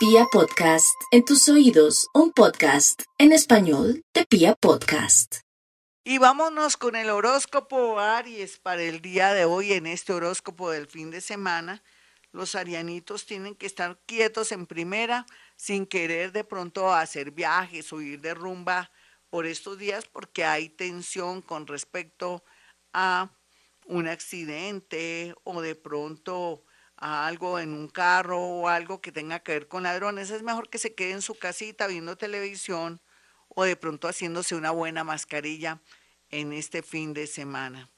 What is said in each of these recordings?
Pia Podcast, en tus oídos, un podcast en español de Pia Podcast. Y vámonos con el horóscopo Aries para el día de hoy, en este horóscopo del fin de semana. Los arianitos tienen que estar quietos en primera, sin querer de pronto hacer viajes o ir de rumba por estos días, porque hay tensión con respecto a un accidente o de pronto a algo en un carro o algo que tenga que ver con ladrones, es mejor que se quede en su casita viendo televisión o de pronto haciéndose una buena mascarilla en este fin de semana.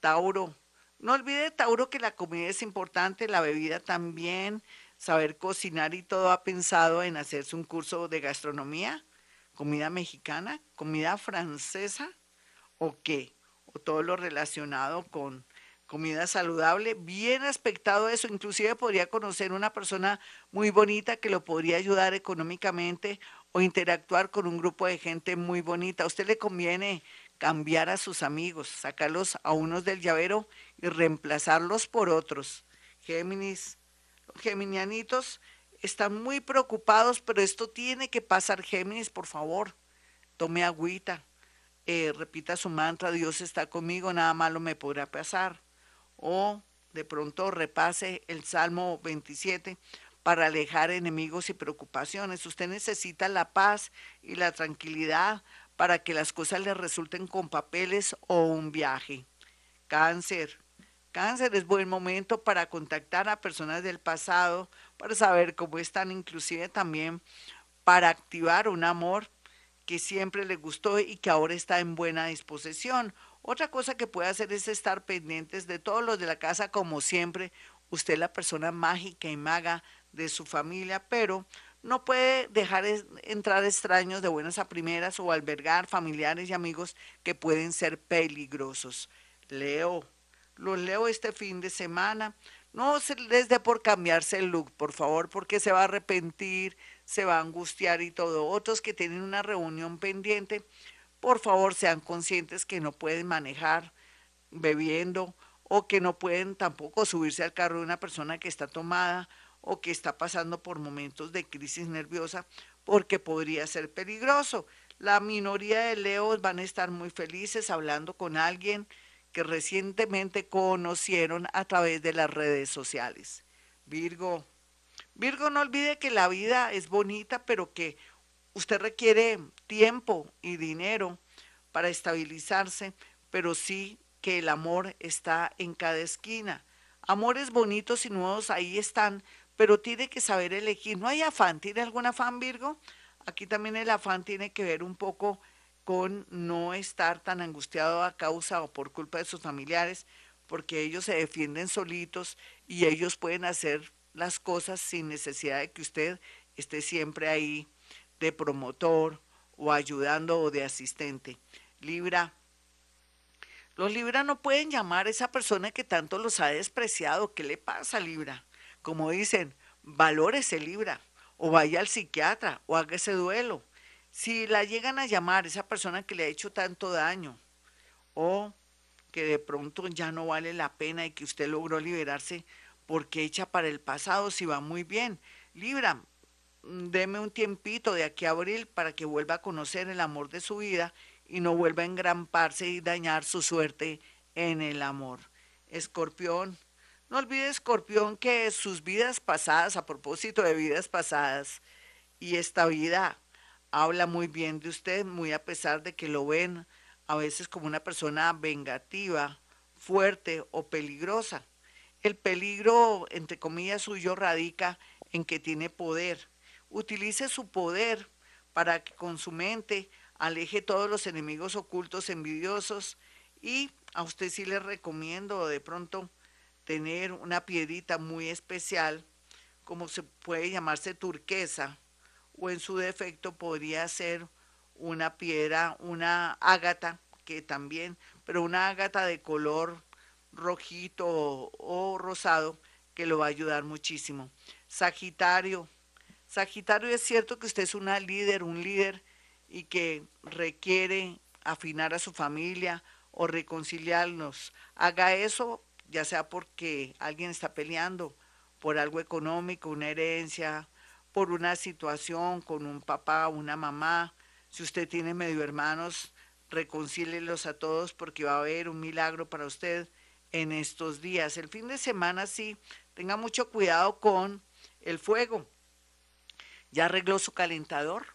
Tauro, no olvide Tauro que la comida es importante, la bebida también, saber cocinar y todo ha pensado en hacerse un curso de gastronomía, comida mexicana, comida francesa o qué, o todo lo relacionado con comida saludable, bien aspectado eso, inclusive podría conocer una persona muy bonita que lo podría ayudar económicamente o interactuar con un grupo de gente muy bonita. A usted le conviene cambiar a sus amigos, sacarlos a unos del llavero y reemplazarlos por otros. Géminis, geminianitos están muy preocupados, pero esto tiene que pasar. Géminis, por favor, tome agüita, eh, repita su mantra, Dios está conmigo, nada malo me podrá pasar o de pronto repase el Salmo 27 para alejar enemigos y preocupaciones. Usted necesita la paz y la tranquilidad para que las cosas le resulten con papeles o un viaje. Cáncer. Cáncer es buen momento para contactar a personas del pasado, para saber cómo están, inclusive también para activar un amor que siempre le gustó y que ahora está en buena disposición otra cosa que puede hacer es estar pendientes de todos los de la casa, como siempre, usted es la persona mágica y maga de su familia, pero no puede dejar entrar extraños de buenas a primeras o albergar familiares y amigos que pueden ser peligrosos. Leo, los leo este fin de semana. No se les dé por cambiarse el look, por favor, porque se va a arrepentir, se va a angustiar y todo. Otros que tienen una reunión pendiente, por favor sean conscientes que no pueden manejar bebiendo o que no pueden tampoco subirse al carro de una persona que está tomada o que está pasando por momentos de crisis nerviosa porque podría ser peligroso. La minoría de leos van a estar muy felices hablando con alguien que recientemente conocieron a través de las redes sociales. Virgo, Virgo no olvide que la vida es bonita, pero que usted requiere tiempo y dinero para estabilizarse, pero sí que el amor está en cada esquina. Amores bonitos y nuevos ahí están, pero tiene que saber elegir. No hay afán. ¿Tiene algún afán, Virgo? Aquí también el afán tiene que ver un poco con no estar tan angustiado a causa o por culpa de sus familiares, porque ellos se defienden solitos y ellos pueden hacer las cosas sin necesidad de que usted esté siempre ahí de promotor o ayudando o de asistente. Libra. Los Libra no pueden llamar a esa persona que tanto los ha despreciado. ¿Qué le pasa, Libra? Como dicen, valórese Libra, o vaya al psiquiatra, o haga ese duelo. Si la llegan a llamar esa persona que le ha hecho tanto daño, o que de pronto ya no vale la pena y que usted logró liberarse porque echa para el pasado si va muy bien. Libra, deme un tiempito de aquí a abril para que vuelva a conocer el amor de su vida y no vuelva a engramparse y dañar su suerte en el amor. Escorpión, no olvide Escorpión que sus vidas pasadas, a propósito de vidas pasadas, y esta vida habla muy bien de usted, muy a pesar de que lo ven a veces como una persona vengativa, fuerte o peligrosa. El peligro, entre comillas, suyo radica en que tiene poder utilice su poder para que con su mente aleje todos los enemigos ocultos envidiosos y a usted sí le recomiendo de pronto tener una piedrita muy especial, como se puede llamarse turquesa, o en su defecto podría ser una piedra, una ágata, que también, pero una ágata de color rojito o, o rosado, que lo va a ayudar muchísimo. Sagitario, Sagitario, es cierto que usted es una líder, un líder y que requiere afinar a su familia o reconciliarnos. Haga eso, ya sea porque alguien está peleando por algo económico, una herencia, por una situación con un papá, una mamá. Si usted tiene medio hermanos, reconcílelos a todos porque va a haber un milagro para usted en estos días. El fin de semana sí, tenga mucho cuidado con el fuego. ¿Ya arregló su calentador?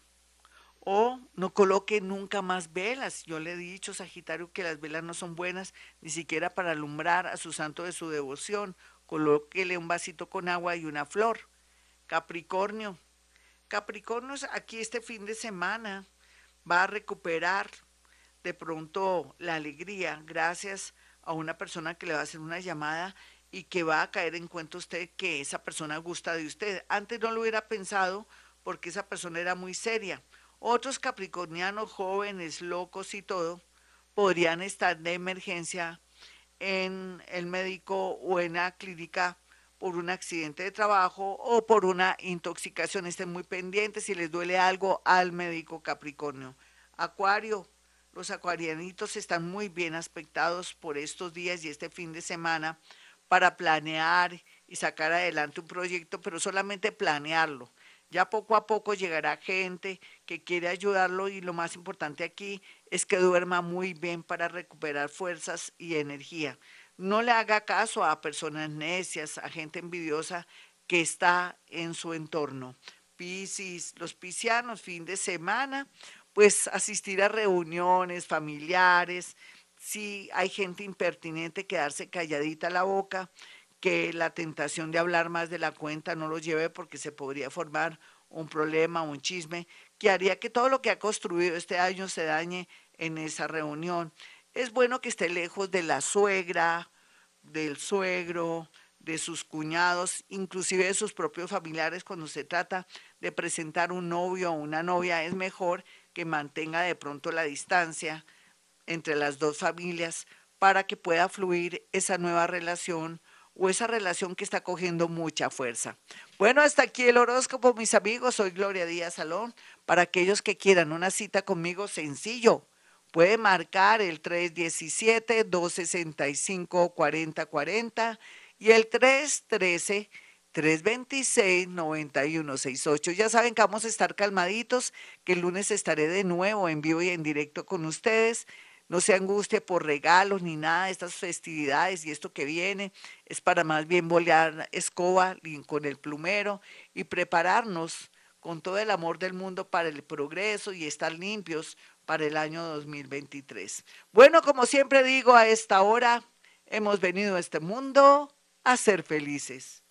O no coloque nunca más velas. Yo le he dicho, Sagitario, que las velas no son buenas ni siquiera para alumbrar a su santo de su devoción. Colóquele un vasito con agua y una flor. Capricornio. Capricornio aquí este fin de semana va a recuperar de pronto la alegría gracias a una persona que le va a hacer una llamada y que va a caer en cuenta usted que esa persona gusta de usted. Antes no lo hubiera pensado porque esa persona era muy seria. Otros capricornianos jóvenes, locos y todo, podrían estar de emergencia en el médico o en la clínica por un accidente de trabajo o por una intoxicación. Estén muy pendientes si les duele algo al médico Capricornio. Acuario, los acuarianitos están muy bien aspectados por estos días y este fin de semana para planear y sacar adelante un proyecto, pero solamente planearlo. Ya poco a poco llegará gente que quiere ayudarlo y lo más importante aquí es que duerma muy bien para recuperar fuerzas y energía. No le haga caso a personas necias, a gente envidiosa que está en su entorno. Piscis, los piscianos, fin de semana, pues asistir a reuniones familiares, si hay gente impertinente, quedarse calladita la boca, que la tentación de hablar más de la cuenta no lo lleve porque se podría formar un problema, un chisme, que haría que todo lo que ha construido este año se dañe en esa reunión. Es bueno que esté lejos de la suegra, del suegro, de sus cuñados, inclusive de sus propios familiares cuando se trata de presentar un novio o una novia. Es mejor que mantenga de pronto la distancia entre las dos familias para que pueda fluir esa nueva relación o esa relación que está cogiendo mucha fuerza. Bueno, hasta aquí el horóscopo, mis amigos. Soy Gloria Díaz Salón. Para aquellos que quieran una cita conmigo, sencillo. Puede marcar el 317-265-4040 y el 313 326-9168. Ya saben que vamos a estar calmaditos, que el lunes estaré de nuevo en vivo y en directo con ustedes. No se angustie por regalos ni nada estas festividades y esto que viene es para más bien bolear escoba con el plumero y prepararnos con todo el amor del mundo para el progreso y estar limpios para el año 2023. Bueno, como siempre digo, a esta hora hemos venido a este mundo a ser felices.